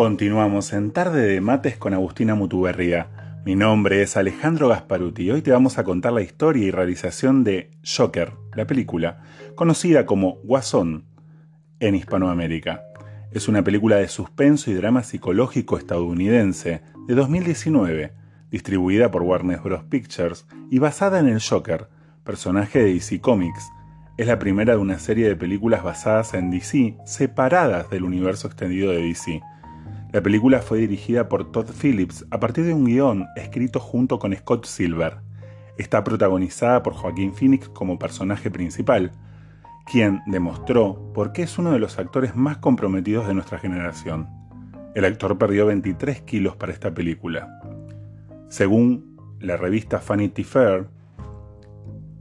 Continuamos en Tarde de Mates con Agustina Mutuberría. Mi nombre es Alejandro Gasparuti y hoy te vamos a contar la historia y realización de Joker, la película, conocida como Guasón en Hispanoamérica. Es una película de suspenso y drama psicológico estadounidense de 2019, distribuida por Warner Bros. Pictures y basada en el Joker, personaje de DC Comics. Es la primera de una serie de películas basadas en DC, separadas del universo extendido de DC. La película fue dirigida por Todd Phillips a partir de un guion escrito junto con Scott Silver. Está protagonizada por Joaquín Phoenix como personaje principal, quien demostró por qué es uno de los actores más comprometidos de nuestra generación. El actor perdió 23 kilos para esta película. Según la revista Vanity Fair,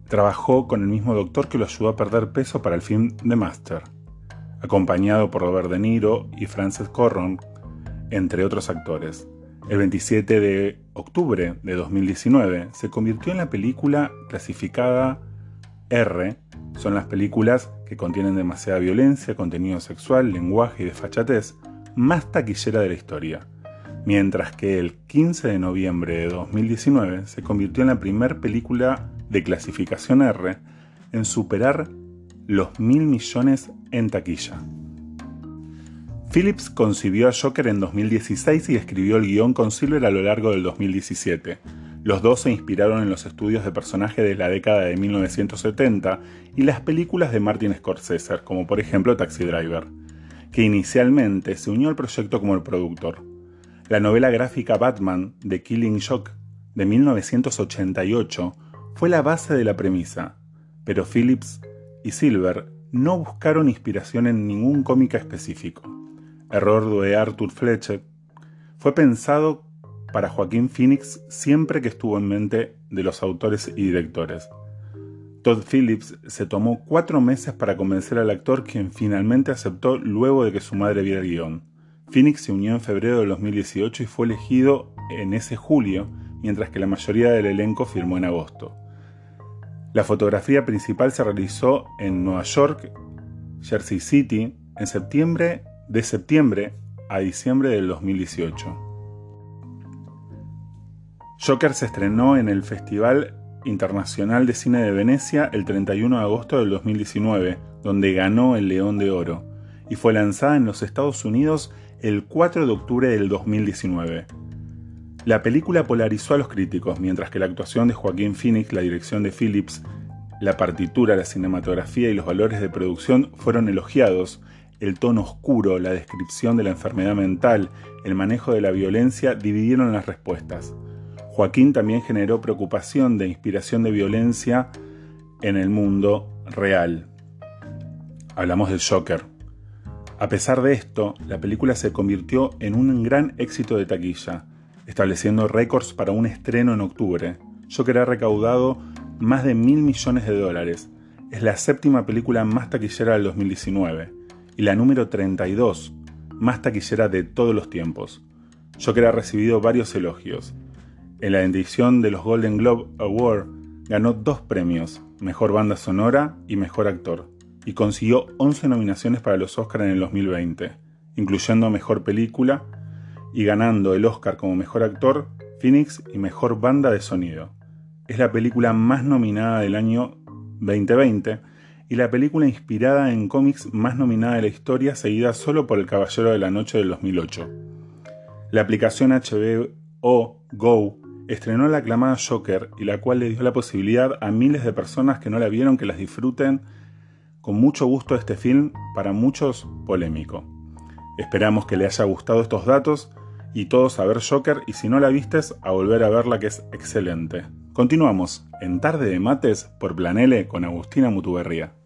trabajó con el mismo doctor que lo ayudó a perder peso para el film The Master, acompañado por Robert De Niro y Frances Corron entre otros actores. El 27 de octubre de 2019 se convirtió en la película clasificada R, son las películas que contienen demasiada violencia, contenido sexual, lenguaje y desfachatez, más taquillera de la historia, mientras que el 15 de noviembre de 2019 se convirtió en la primera película de clasificación R en superar los mil millones en taquilla. Phillips concibió a Joker en 2016 y escribió el guion con Silver a lo largo del 2017. Los dos se inspiraron en los estudios de personaje de la década de 1970 y las películas de Martin Scorsese, como por ejemplo Taxi Driver, que inicialmente se unió al proyecto como el productor. La novela gráfica Batman de Killing Joke de 1988 fue la base de la premisa, pero Phillips y Silver no buscaron inspiración en ningún cómic específico error de Arthur Fletcher, fue pensado para Joaquín Phoenix siempre que estuvo en mente de los autores y directores. Todd Phillips se tomó cuatro meses para convencer al actor quien finalmente aceptó luego de que su madre viera el guion. Phoenix se unió en febrero de 2018 y fue elegido en ese julio, mientras que la mayoría del elenco firmó en agosto. La fotografía principal se realizó en Nueva York, Jersey City, en septiembre de septiembre a diciembre del 2018. Joker se estrenó en el Festival Internacional de Cine de Venecia el 31 de agosto del 2019, donde ganó el León de Oro, y fue lanzada en los Estados Unidos el 4 de octubre del 2019. La película polarizó a los críticos, mientras que la actuación de Joaquín Phoenix, la dirección de Phillips, la partitura, la cinematografía y los valores de producción fueron elogiados, el tono oscuro, la descripción de la enfermedad mental, el manejo de la violencia dividieron las respuestas. Joaquín también generó preocupación de inspiración de violencia en el mundo real. Hablamos del Joker. A pesar de esto, la película se convirtió en un gran éxito de taquilla, estableciendo récords para un estreno en octubre. Joker ha recaudado más de mil millones de dólares. Es la séptima película más taquillera del 2019 y la número 32, más taquillera de todos los tiempos. Joker ha recibido varios elogios. En la edición de los Golden Globe Award ganó dos premios, Mejor Banda Sonora y Mejor Actor, y consiguió 11 nominaciones para los Oscars en el 2020, incluyendo Mejor Película y ganando el Oscar como Mejor Actor, Phoenix y Mejor Banda de Sonido. Es la película más nominada del año 2020 y la película inspirada en cómics más nominada de la historia, seguida solo por El Caballero de la Noche del 2008. La aplicación HBO Go estrenó la aclamada Joker y la cual le dio la posibilidad a miles de personas que no la vieron que las disfruten con mucho gusto este film, para muchos polémico. Esperamos que le haya gustado estos datos y todos a ver Joker y si no la vistes a volver a verla que es excelente. Continuamos en Tarde de Mates por Planele con Agustina Mutuberría.